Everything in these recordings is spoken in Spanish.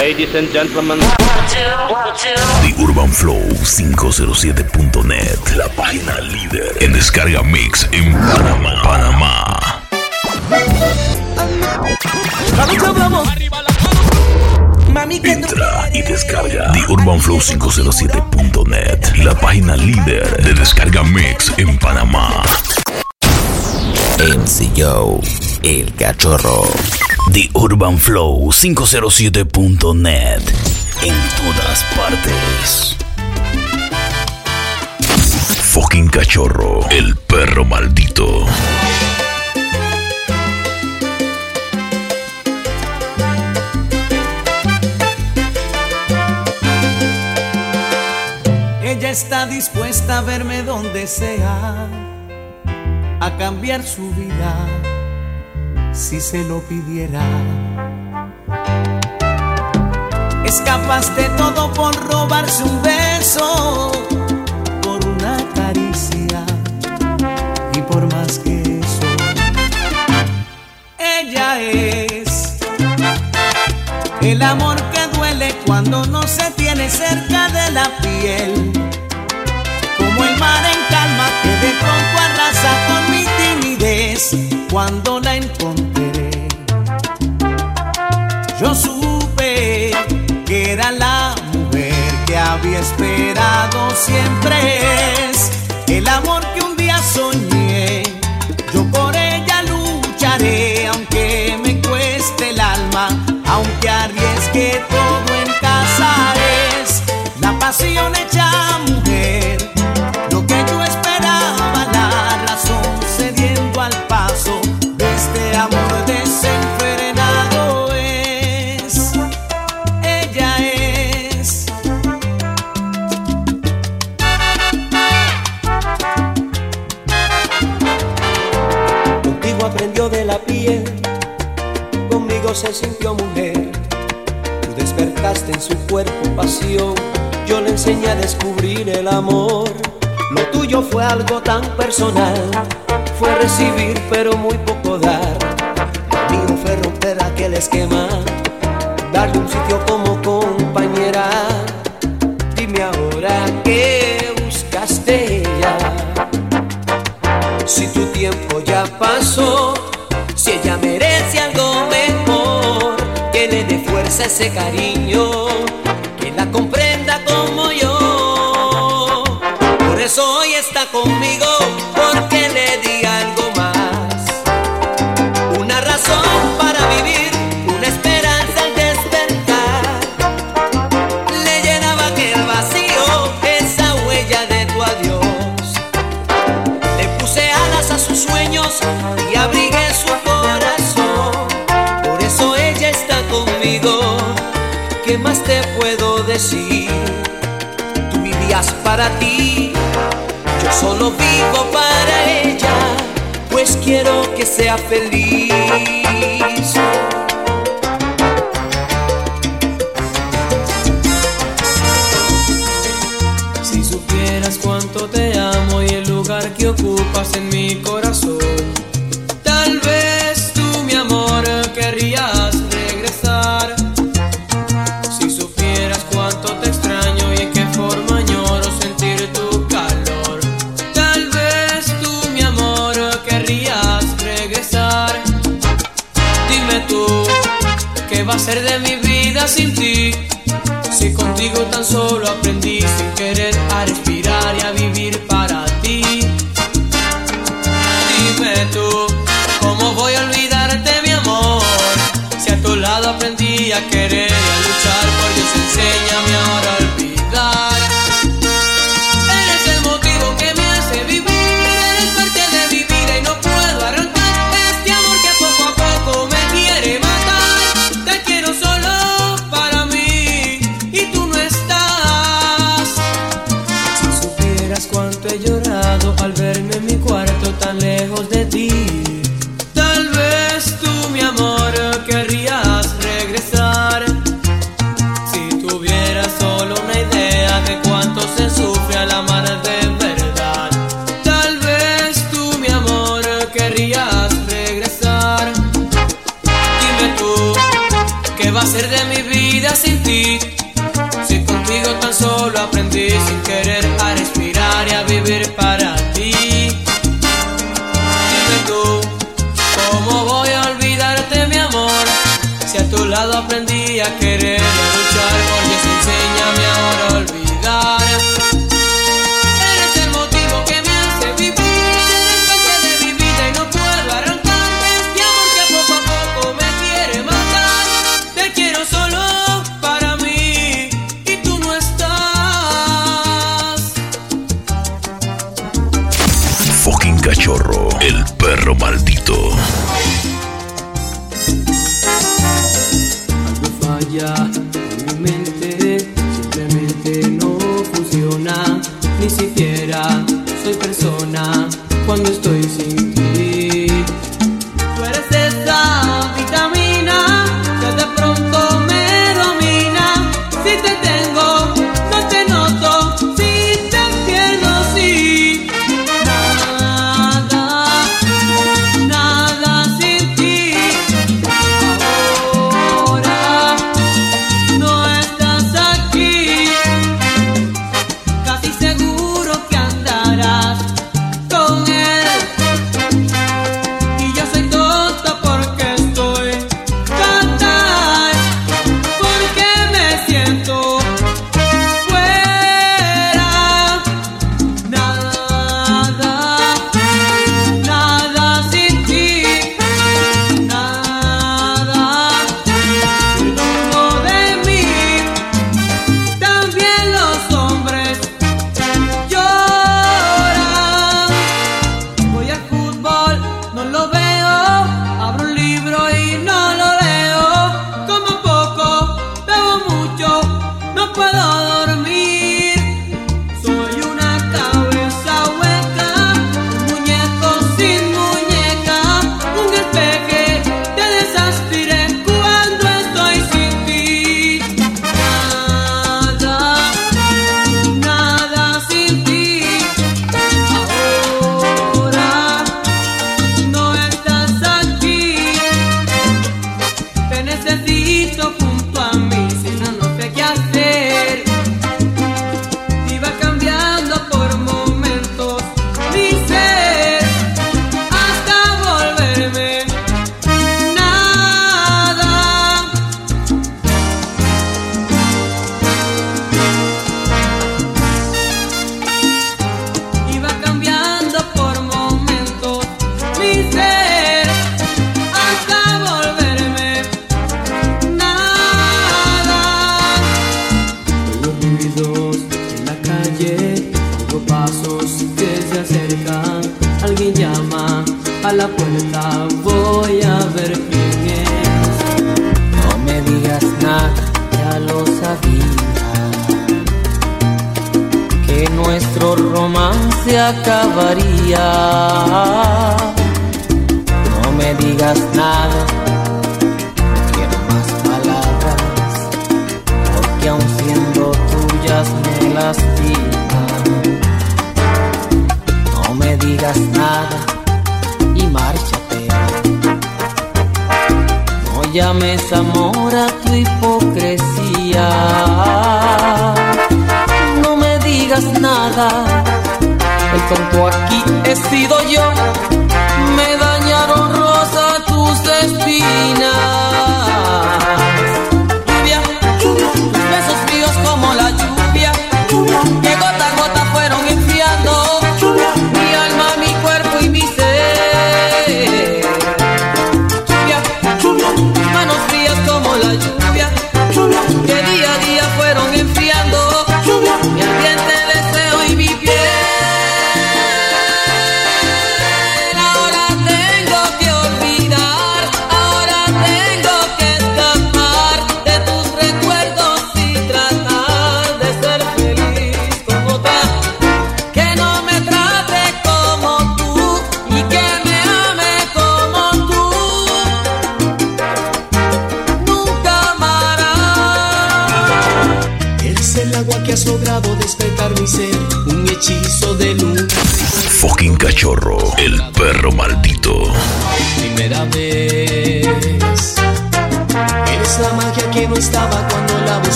Ladies and gentlemen. The Urban Flow 507.net, la página líder en descarga mix en Panamá. Panamá. Entra y descarga The Urban Flow 507.net, la página líder de descarga mix en Panamá. MCO, el cachorro. The Urban Flow 507.net, en todas partes. Fucking cachorro, el perro maldito. Ella está dispuesta a verme donde sea, a cambiar su vida si se lo pidiera. Es capaz de todo por robarse un beso, por una caricia y por más que eso. Ella es el amor que duele cuando no se tiene cerca de la piel. Como el mar en calma que de pronto arrasa con mi timidez cuando la encontré. Había esperado siempre es el amor que un día soñé. Yo por ella lucharé aunque me cueste el alma, en su cuerpo pasión, yo le enseñé a descubrir el amor. Lo tuyo fue algo tan personal, fue recibir pero muy poco dar. Lo mío fue romper aquel esquema, darle un sitio como compañera. Dime ahora qué buscaste ya. Si tu tiempo ya pasó, si ella merece algo mejor, que le dé fuerza ese cariño, está conmigo, porque le di algo más. Una razón para vivir, una esperanza al despertar. Le llenaba aquel vacío, esa huella de tu adiós. Le puse alas a sus sueños y abrigué su corazón. Por eso ella está conmigo. ¿Qué más te puedo decir? Tú vivías para ti, solo vivo para ella, pues quiero que sea feliz. Si supieras cuánto te amo y el lugar que ocupas en mi corazón, ¿qué va a ser de mi vida sin ti? Lado aprendí a querer y a luchar, por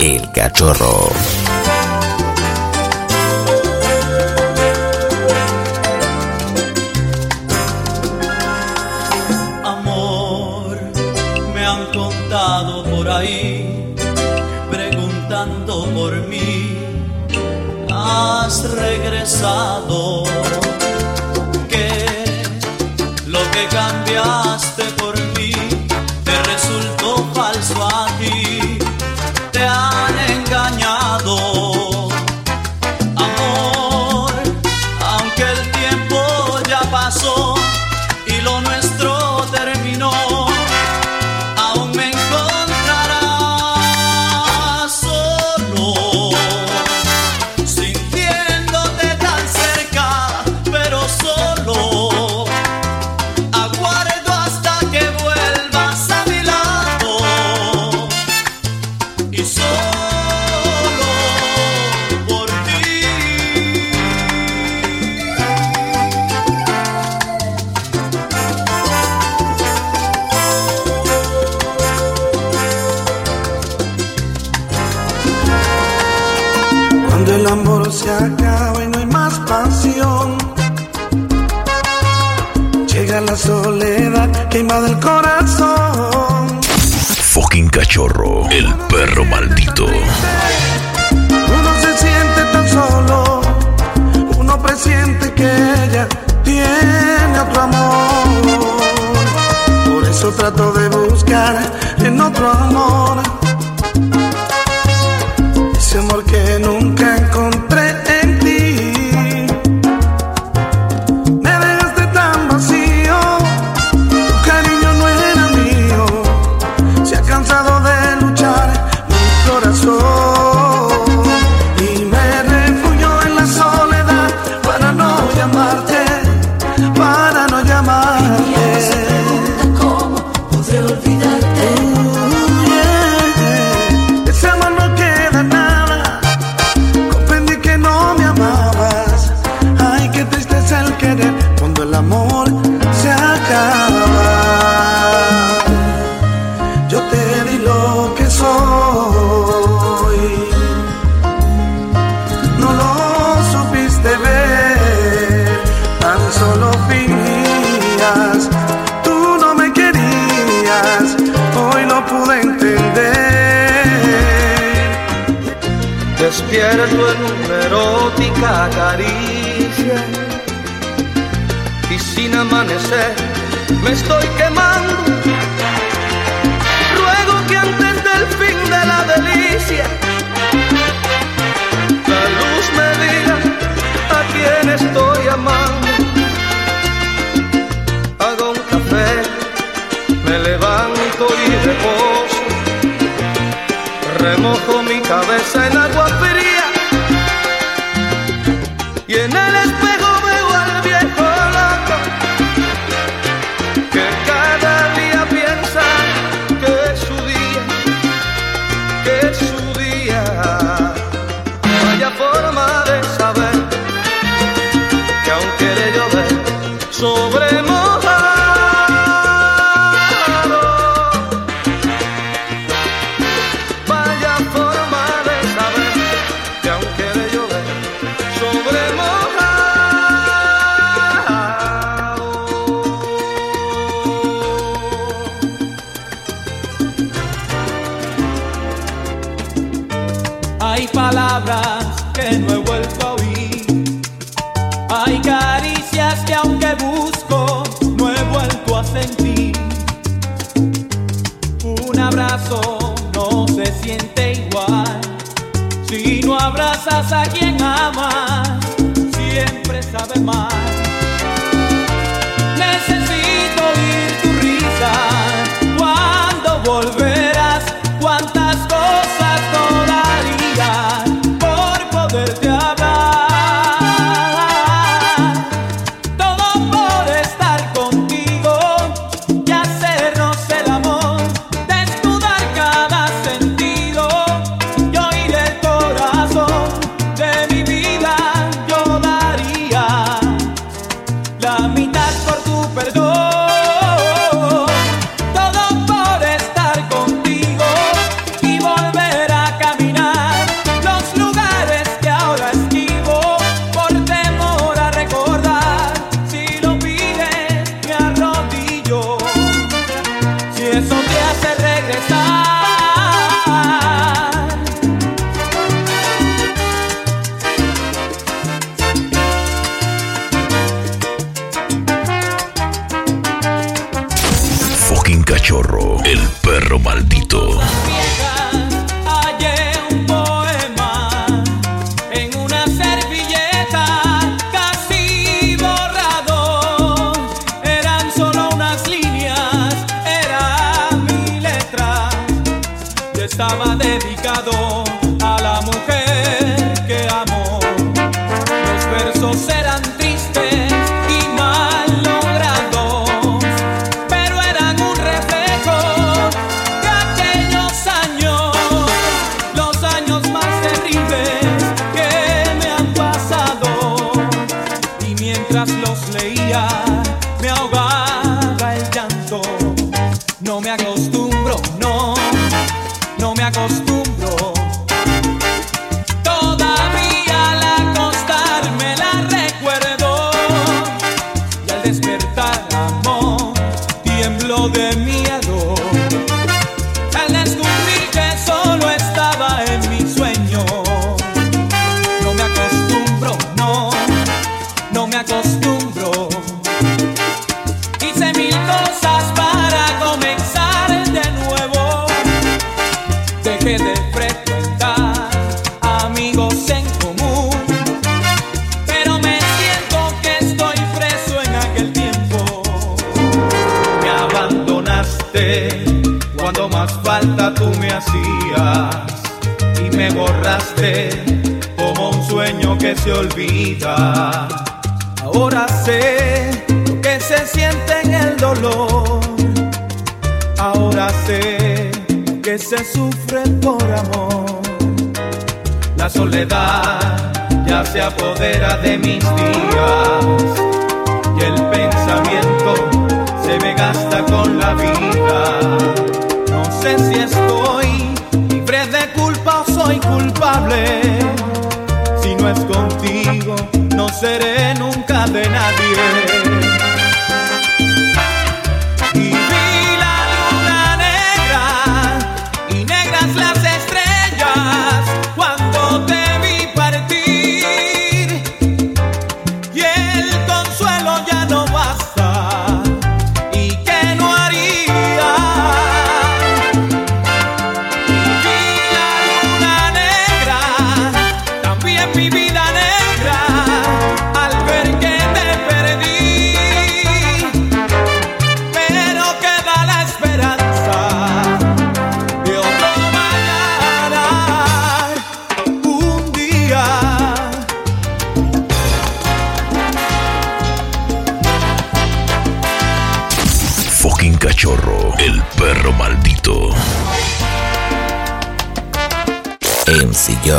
el cachorro.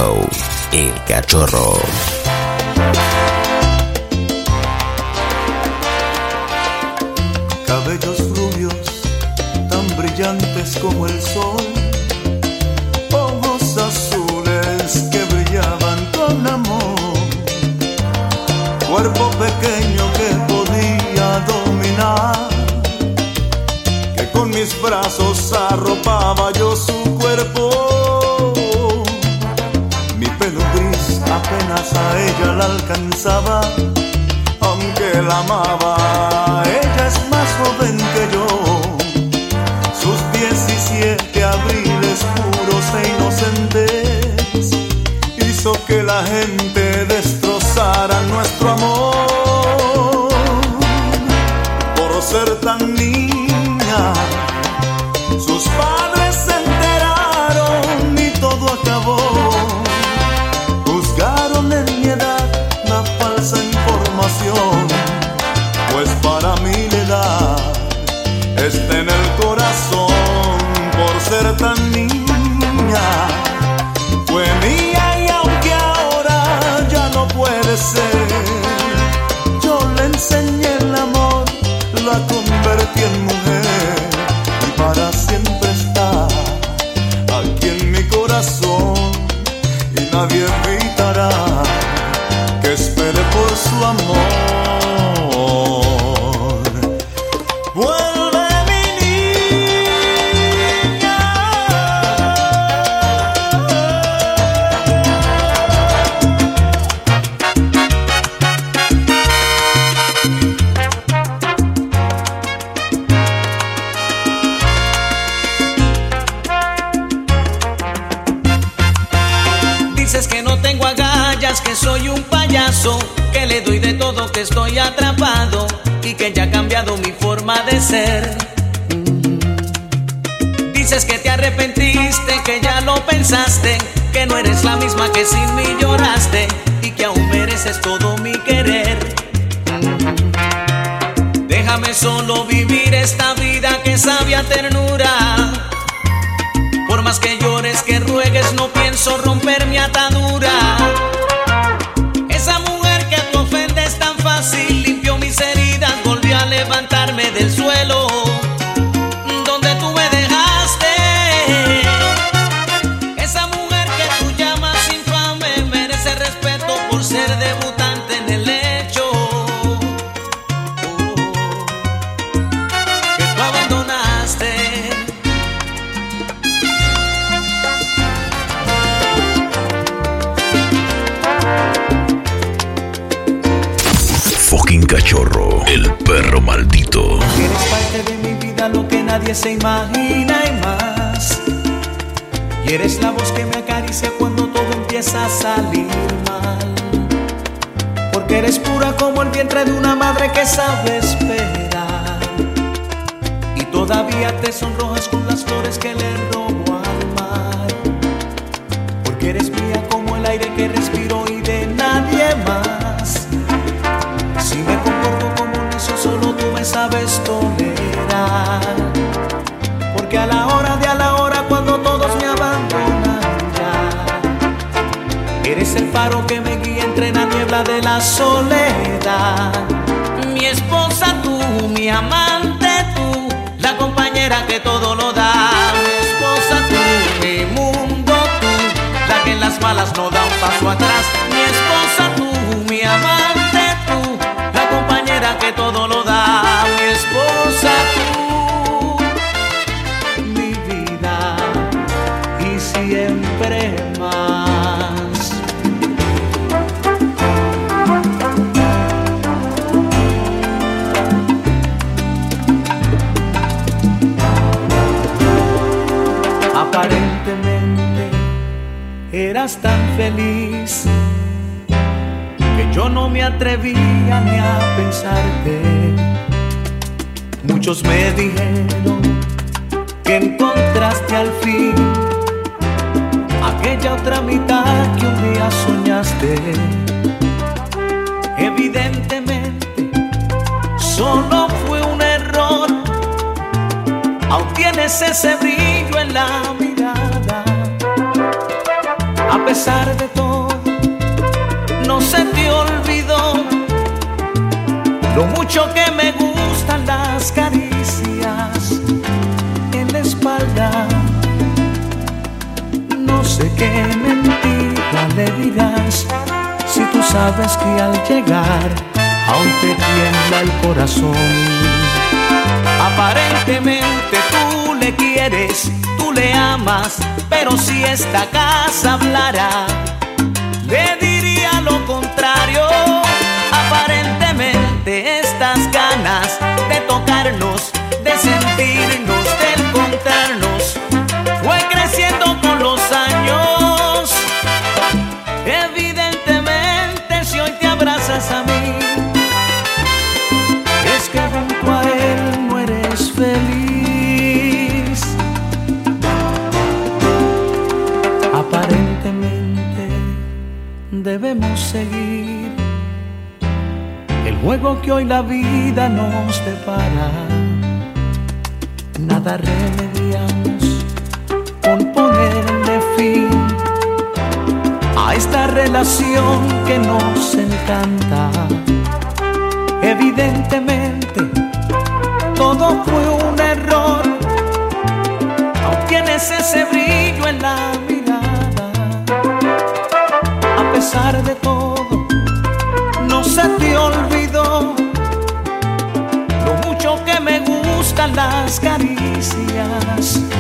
El cachorro. Cabellos rubios, tan brillantes como el sol. Ojos azules que brillaban con amor. Cuerpo pequeño que podía dominar. Que con mis brazos arropaba yo su cuerpo. A ella la alcanzaba aunque la amaba, ella es más joven que yo. Sus 17 abriles puros e inocentes hizo que la gente que sin mí lloraste y que aún mereces todo mi querer. Déjame solo vivir esta vida que sabe a ternura. Por más que llores, que ruegues, no pienso romper mi atadura. Esa mujer que te ofende es tan fácil, limpió mis heridas, volvió a levantarme del como el vientre de una madre que sabe esperar. Y todavía te sonrojas con las flores que le robo al mar. Porque eres mía como el aire que respiro y de nadie más. Si me comporto como un necio, solo tú me sabes tolerar. Porque a la hora de entre la niebla de la soledad. Mi esposa tú, mi amante tú, la compañera que todo lo da. Mi esposa tú, mi mundo tú, la que en las malas no da un paso atrás. Mi esposa tú, mi amante tú, la compañera que todo lo da. Mi esposa tan feliz que yo no me atrevía ni a pensarte. Muchos me dijeron que encontraste al fin aquella otra mitad que un día soñaste. Evidentemente, solo fue un error, aún tienes ese brillo en la mirada pesar de todo, no se te olvidó lo mucho que me gustan las caricias en la espalda. No sé qué mentira le dirás si tú sabes que al llegar aún te tiembla el corazón. Aparentemente tú le quieres le amas, pero si esta casa hablara, le diría lo contrario. Aparentemente estas ganas de tocarnos juego que hoy la vida nos depara, nada remediamos con ponerle fin a esta relación que nos encanta. Evidentemente, todo fue un error, aún tienes ese brillo en la mirada, a pesar de todo, no se te olvida. gustan las caricias.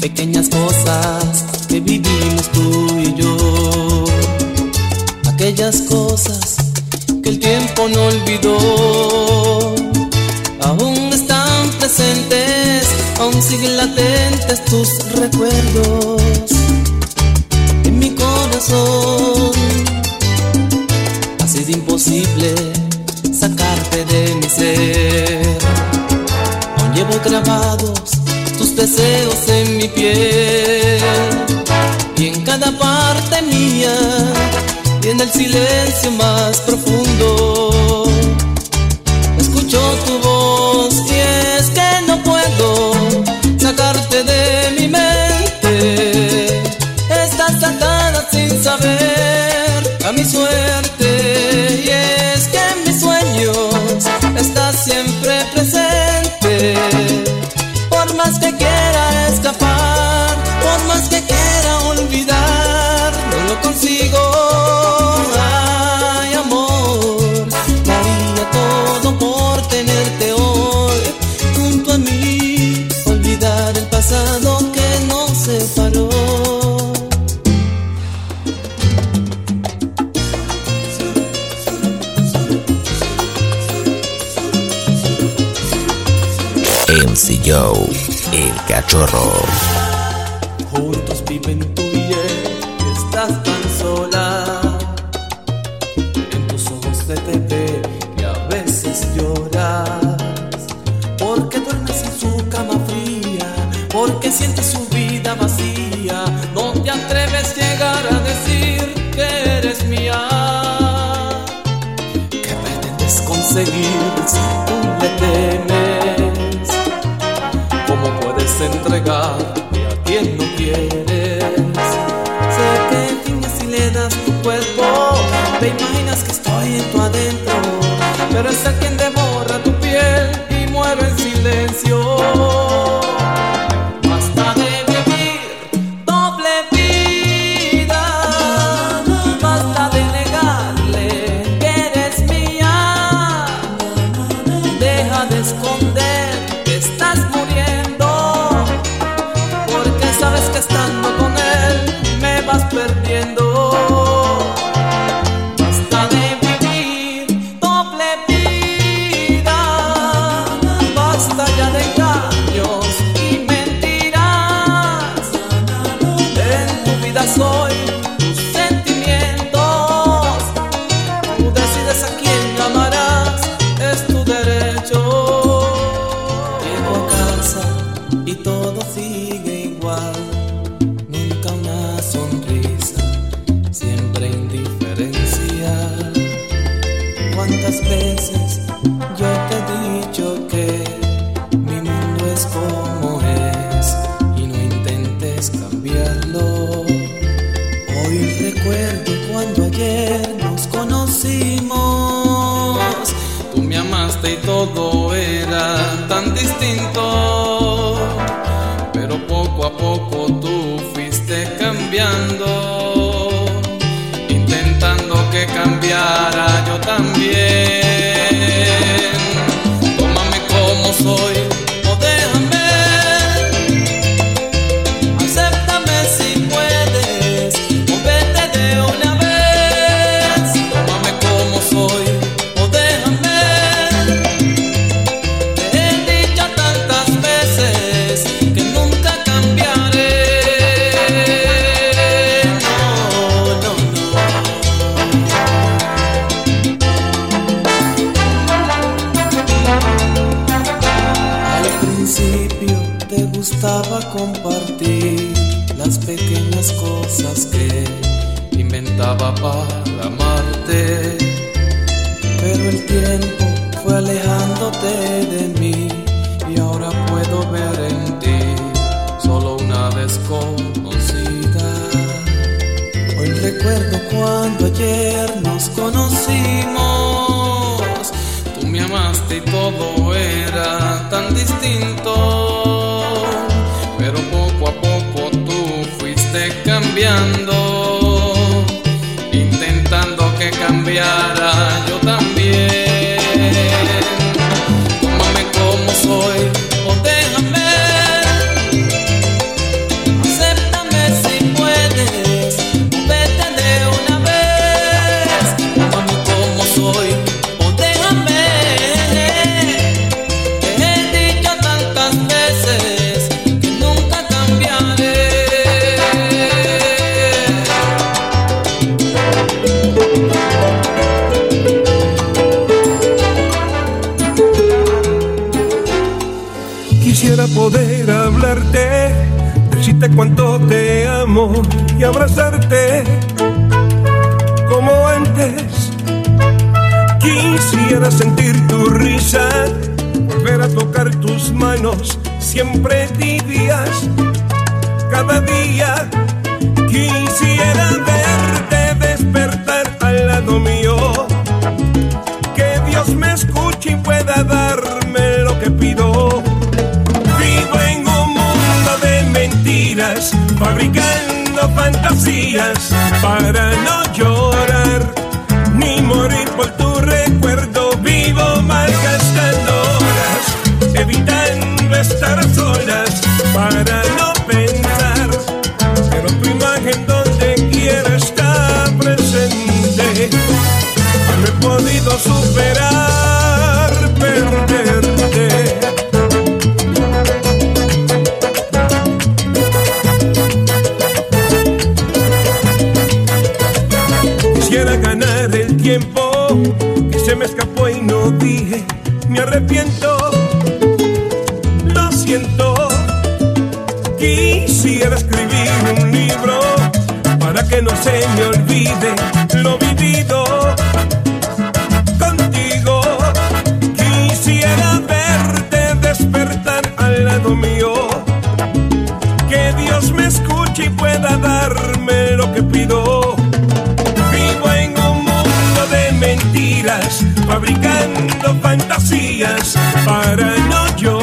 Pequeñas cosas que vivimos tú y yo. Aquellas cosas que el tiempo no olvidó. Aún están presentes, aún siguen latentes tus recuerdos cachorro. Que se me olvide lo vivido. Contigo quisiera verte despertar al lado mío. Que Dios me escuche y pueda darme lo que pido. Vivo en un mundo de mentiras, fabricando fantasías para no llorar.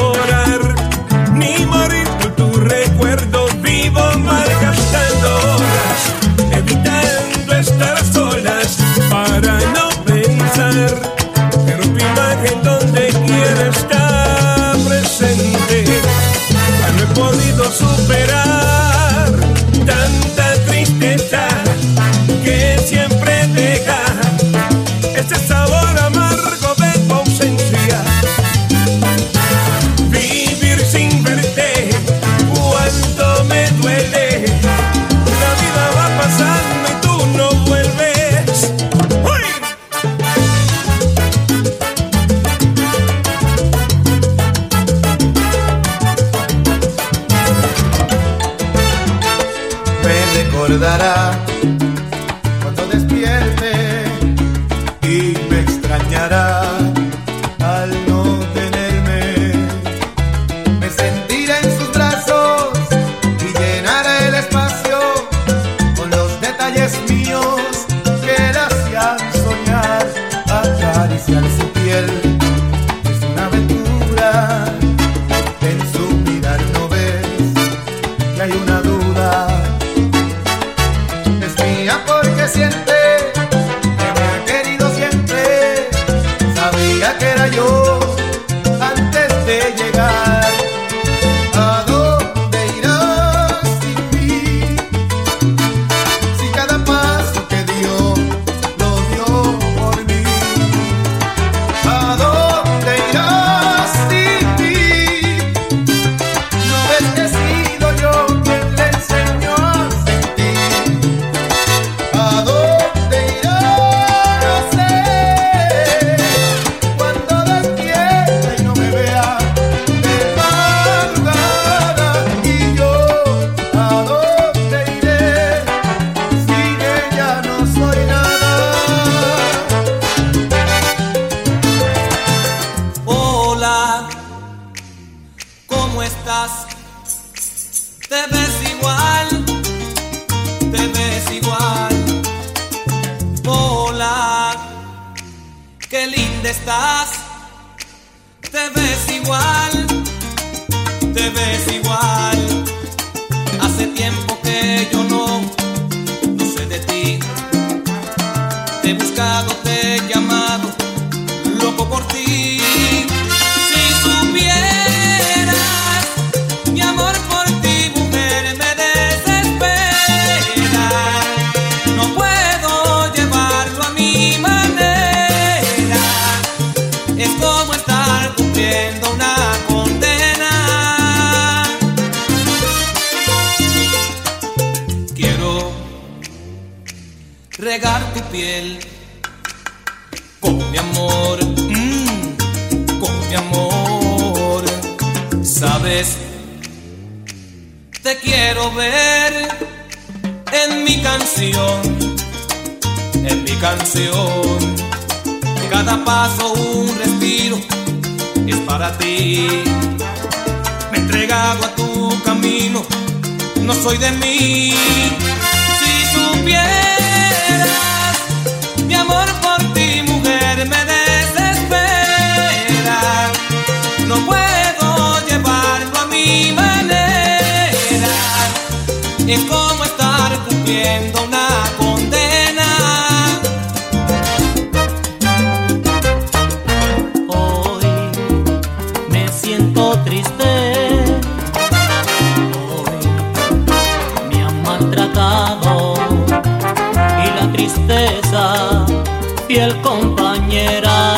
fiel compañera,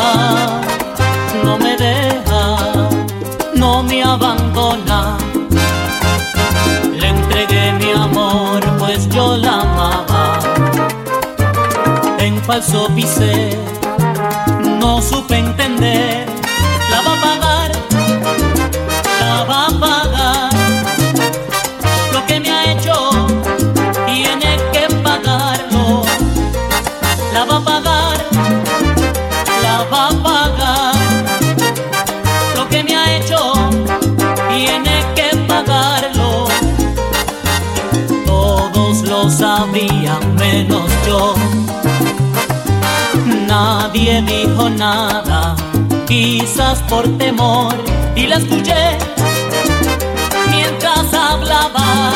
no me deja, no me abandona. Le entregué mi amor, pues yo la amaba. En falso pisé, no supe entender, la va a pagar menos yo. Nadie dijo nada, quizás por temor, y la escuché mientras hablaba.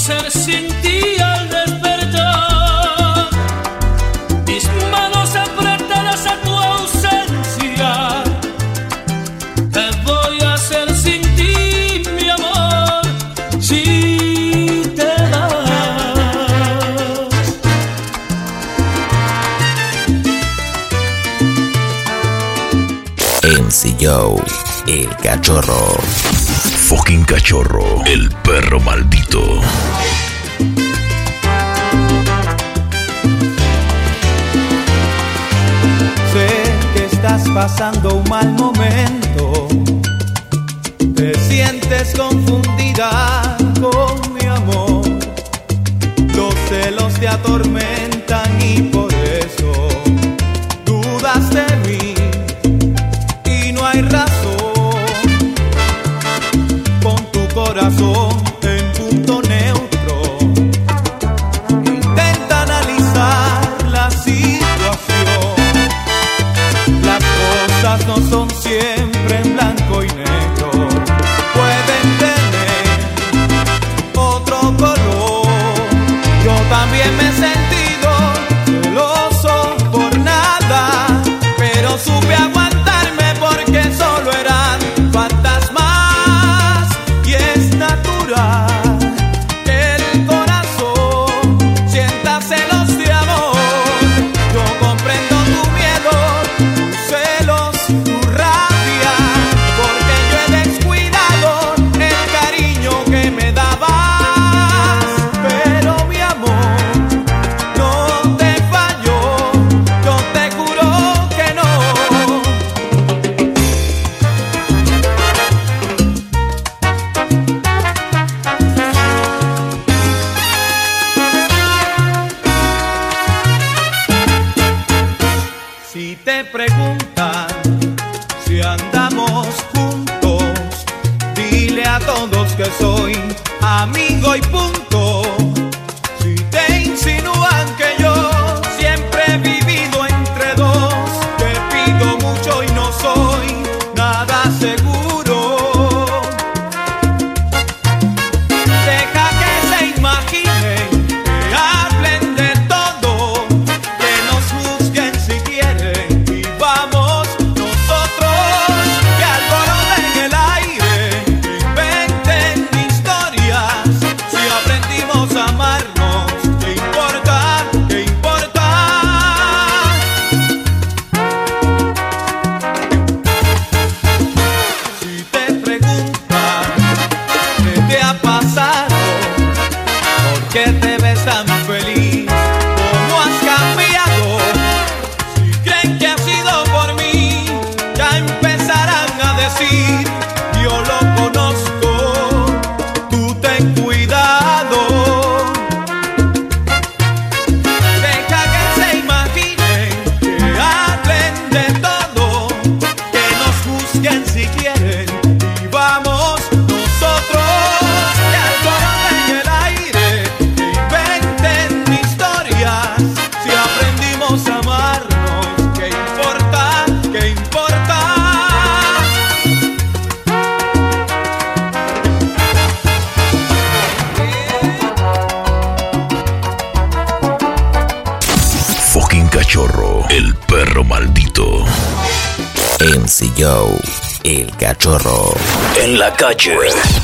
hacer sin ti al despertar. Mis manos apretadas a tu ausencia. Te voy a hacer sin ti, mi amor? Si te vas. MC Joe, el cachorro fucking cachorro, el perro maldito. Sé que estás pasando un mal momento. Te sientes confundida con mi amor. Los celos te atormentan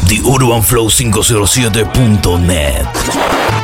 The Urban Flow 507.net.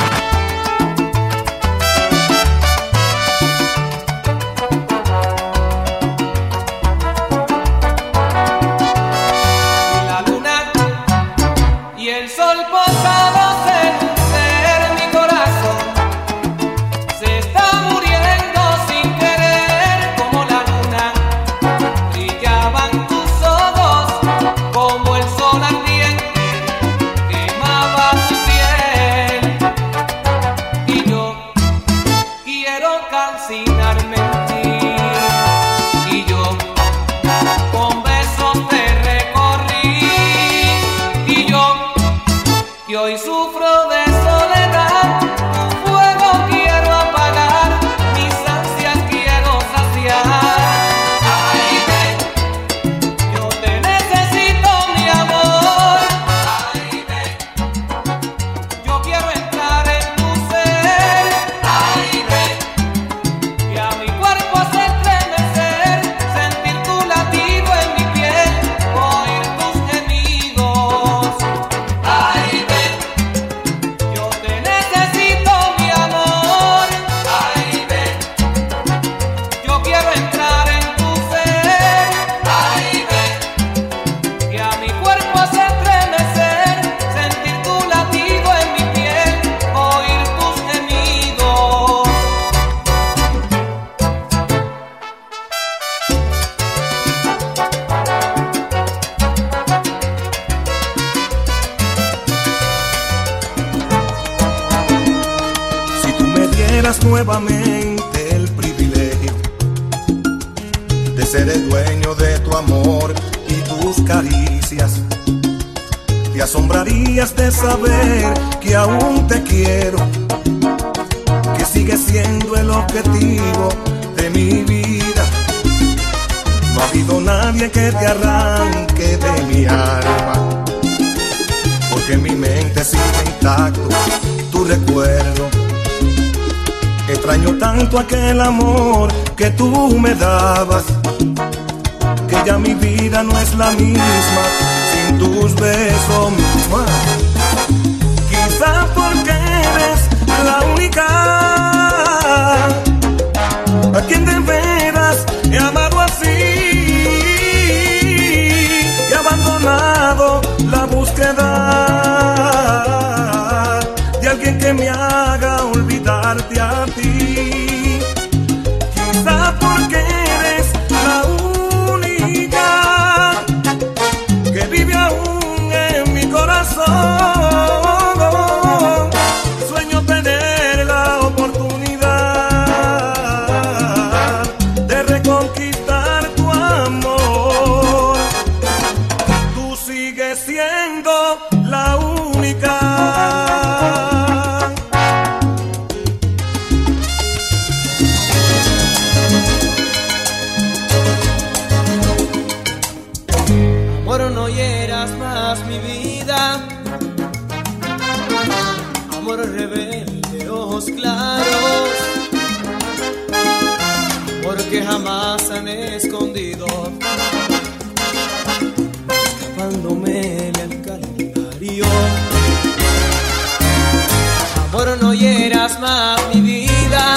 Amor, no hieras más mi vida.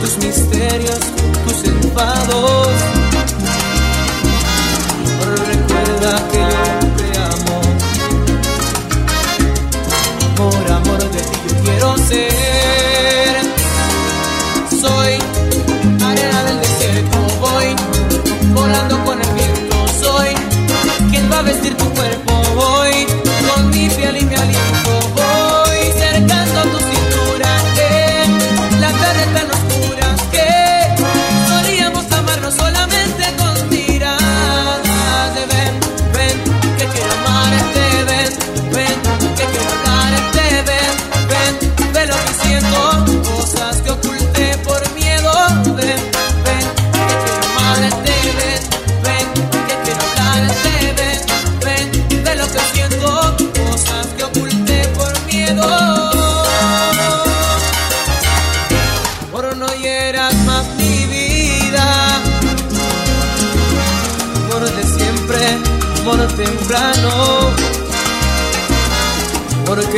Tus misterios, tus enfados.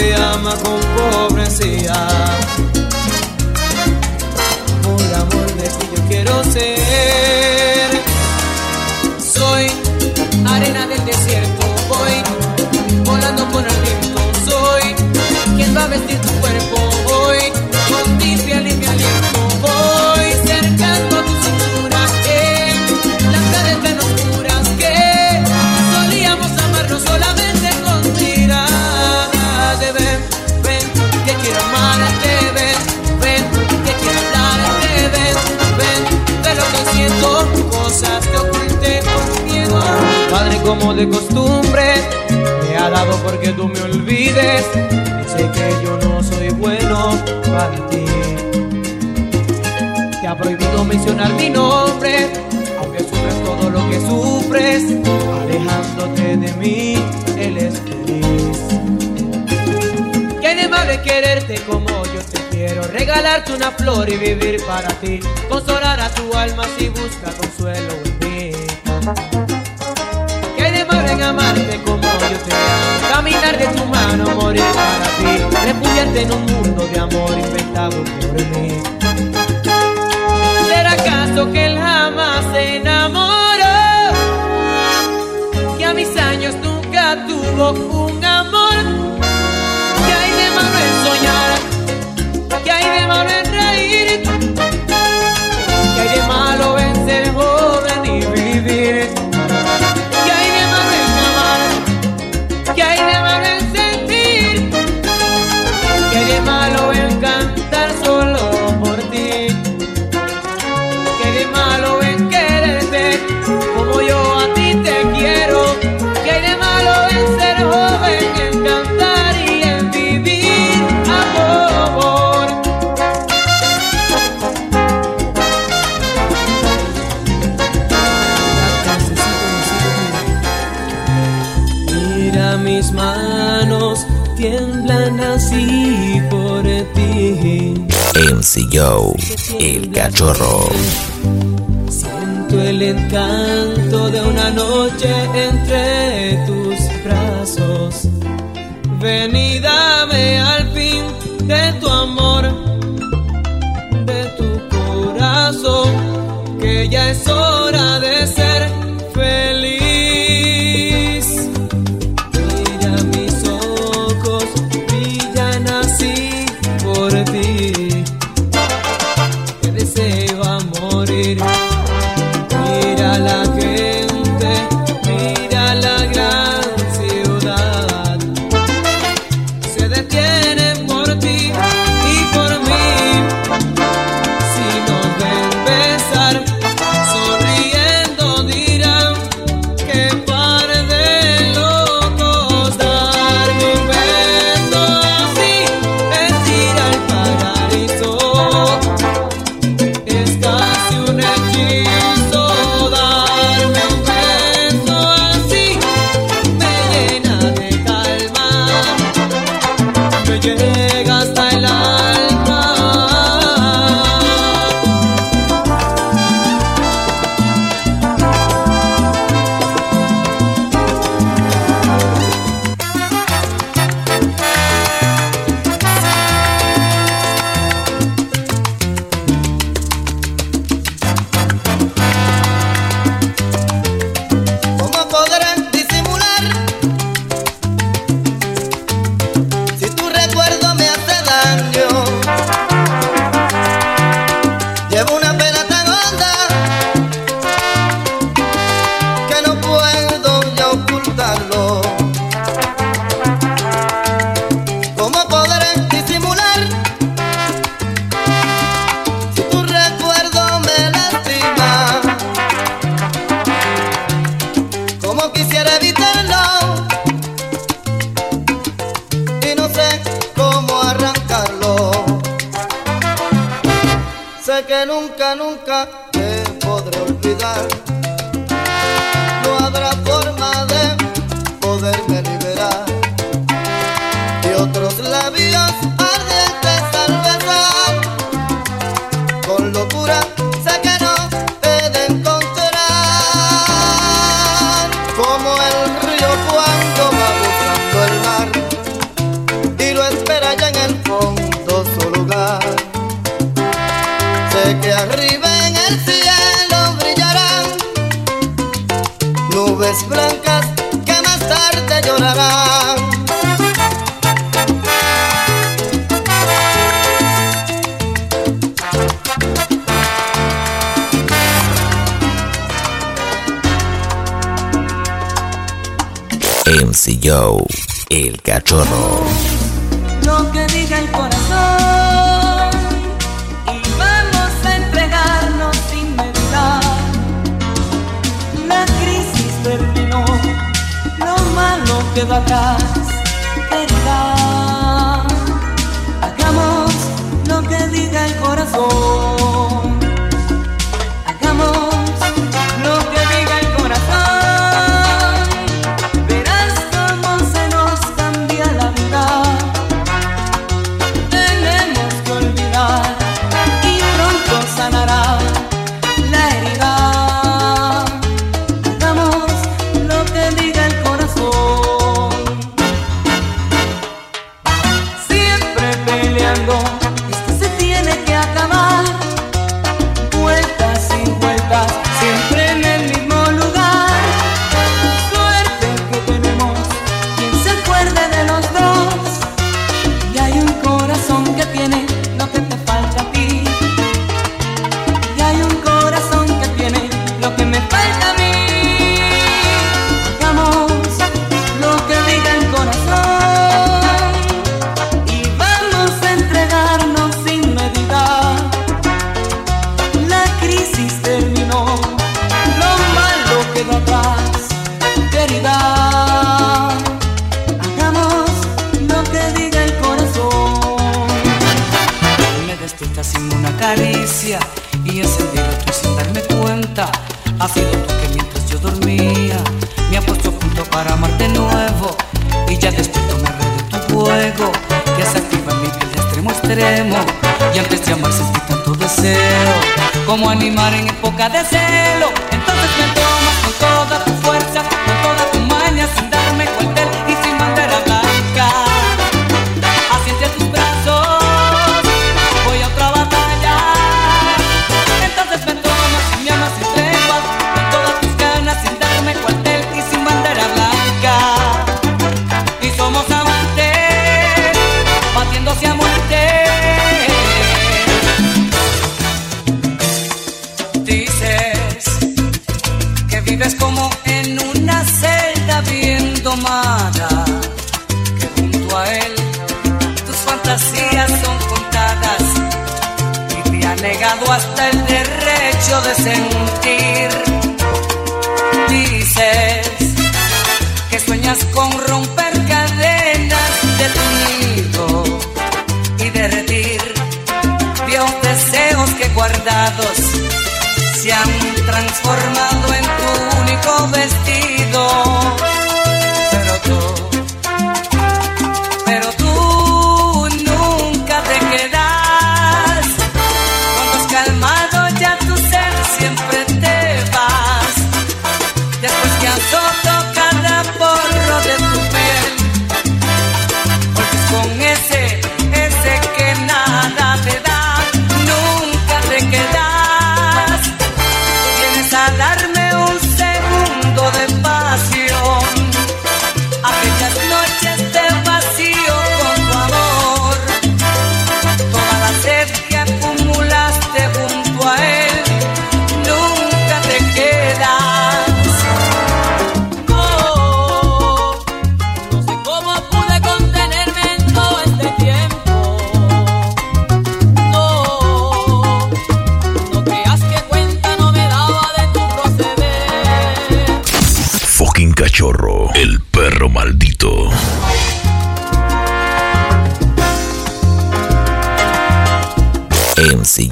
que ama con pobrecía. cosas que oculté por miedo. Padre, como de costumbre, me ha dado porque tú me olvides. Y sé que yo no soy bueno para ti. Te ha prohibido mencionar mi nombre, aunque sufres todo lo que sufres, alejándote de mí, él es feliz. ¿Quién es madre quererte como regalarte una flor y vivir para ti, consolar a tu alma si busca consuelo en mí. Que hay de mal en amarte como yo te amo, caminar de tu mano, morir para ti, refugiarte en un mundo de amor inventado por mí. ¿Será acaso que él jamás se enamoró? Que a mis años nunca tuvo un amor Lorena. consiguió el cachorro. Siento el encanto de una noche entre tus brazos. Vení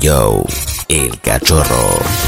Joe, el cachorro.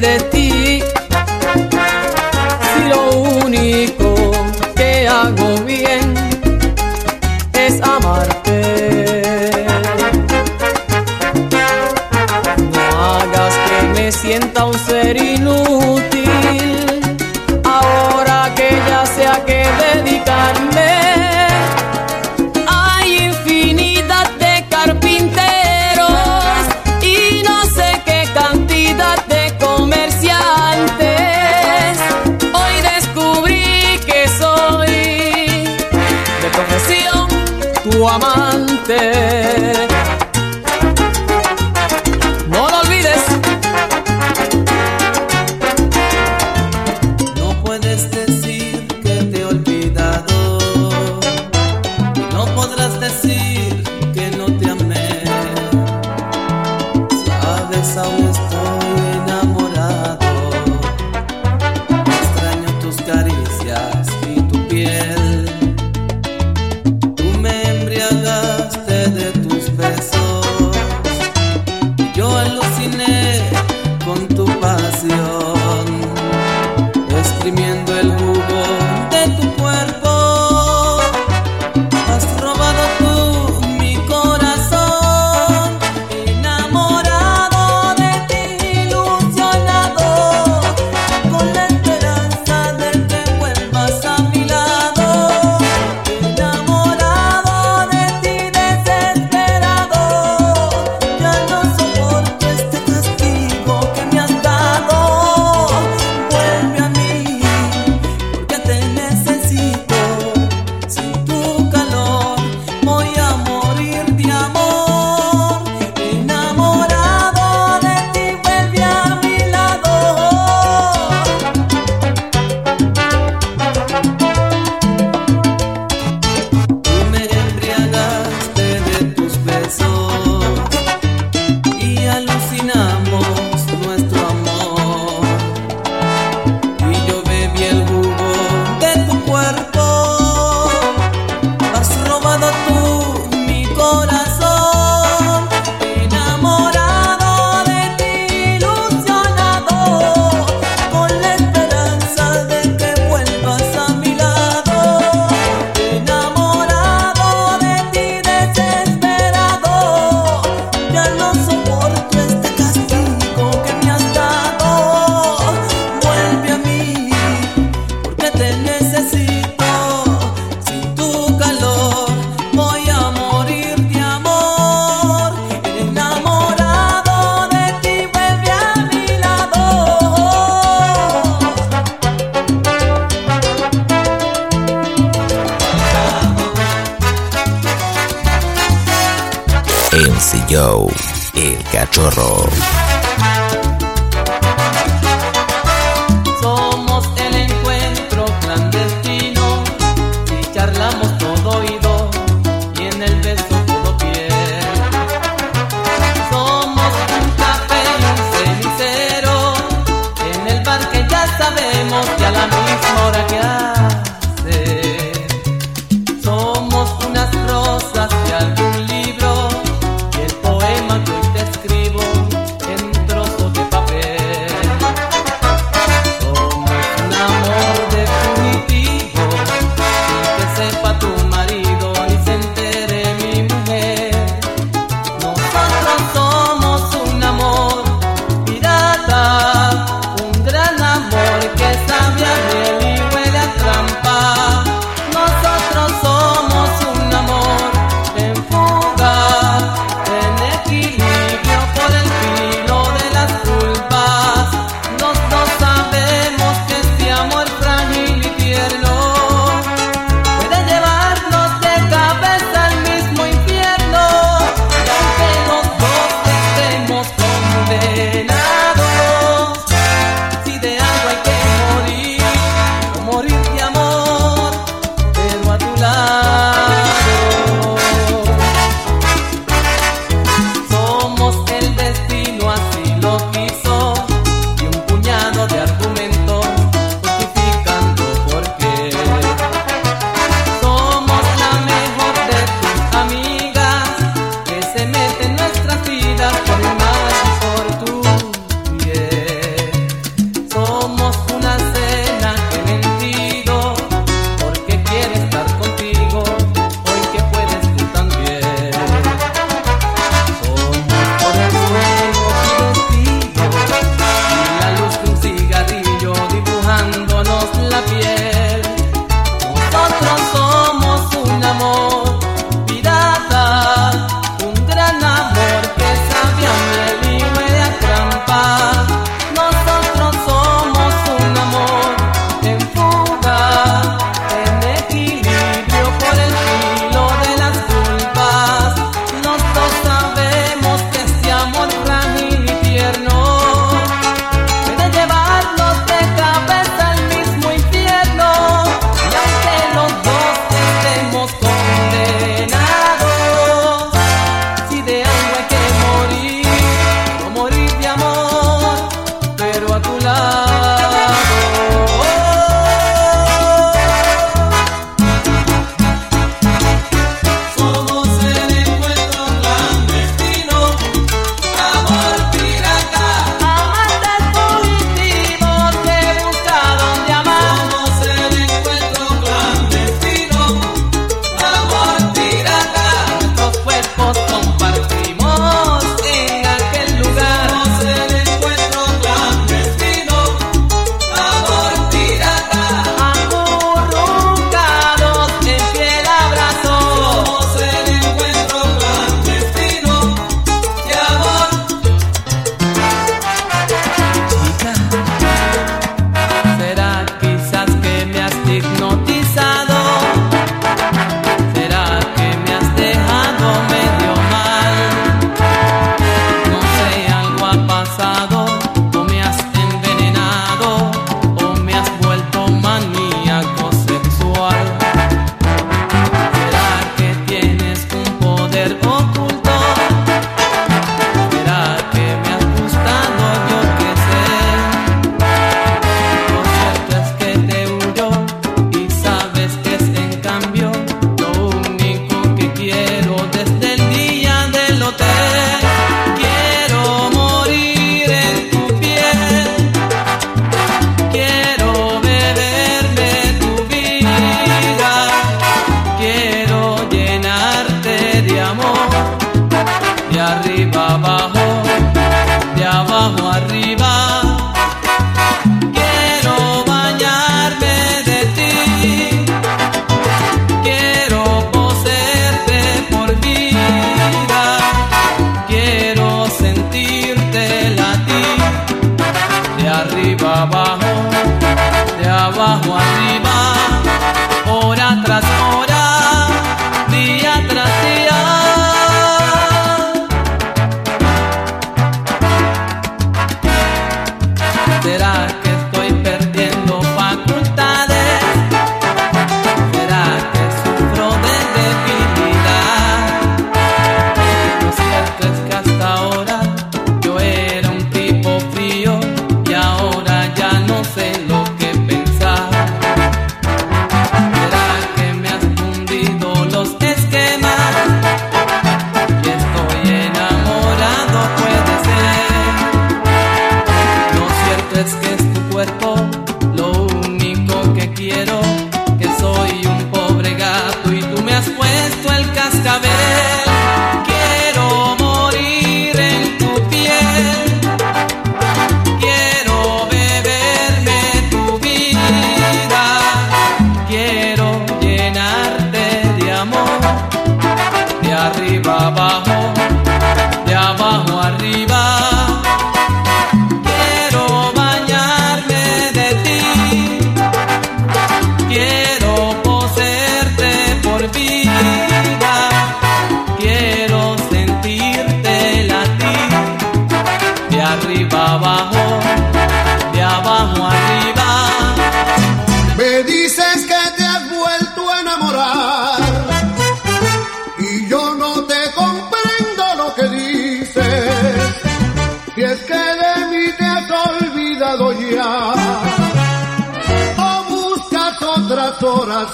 de ti. tu amante.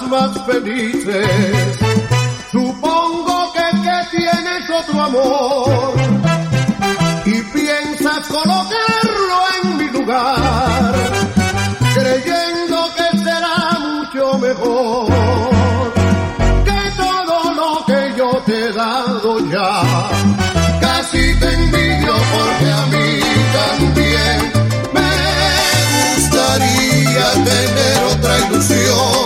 Más felices. Supongo que, que tienes otro amor y piensas colocarlo en mi lugar creyendo que será mucho mejor que todo lo que yo te he dado ya. Casi te envidio porque a mí también me gustaría tener otra ilusión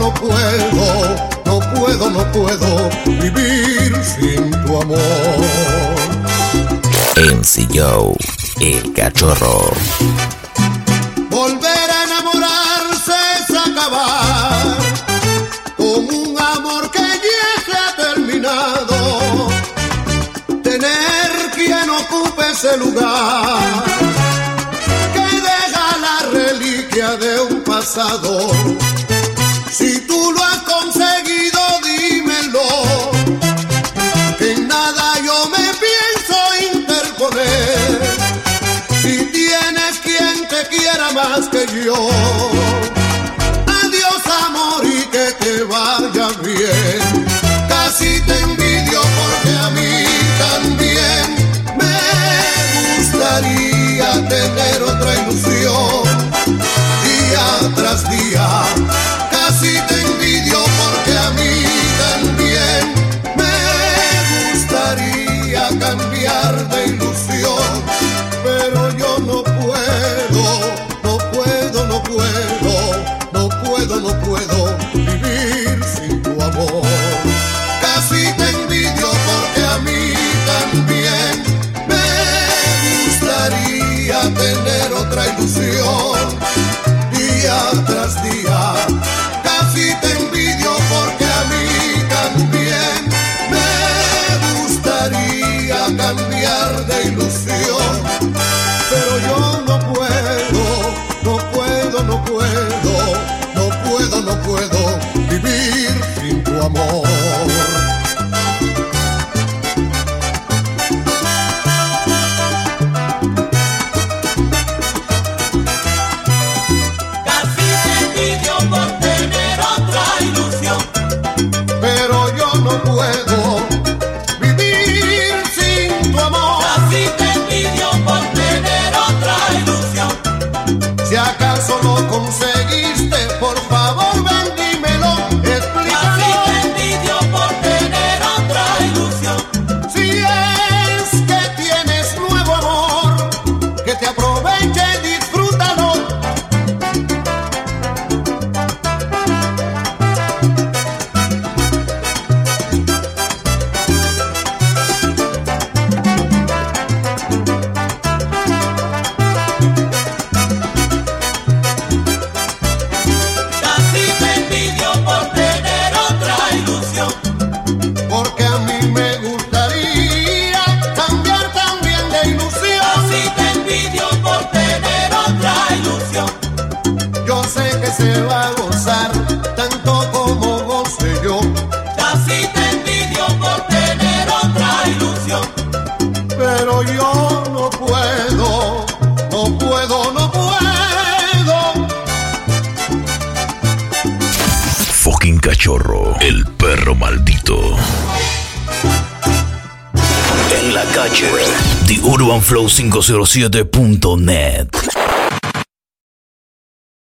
No puedo, no puedo, no puedo vivir sin tu amor. MC Joe, el cachorro. Volver a enamorarse es acabar con un amor que ya se ha terminado. Tener quien ocupe ese lugar que deja la reliquia de un pasado. Tú lo has conseguido, dímelo. Que en nada yo me pienso interponer. Si tienes quien te quiera más que yo. Adiós amor y que te vaya bien. Casi te envidio porque a mí también me gustaría tener 507.net.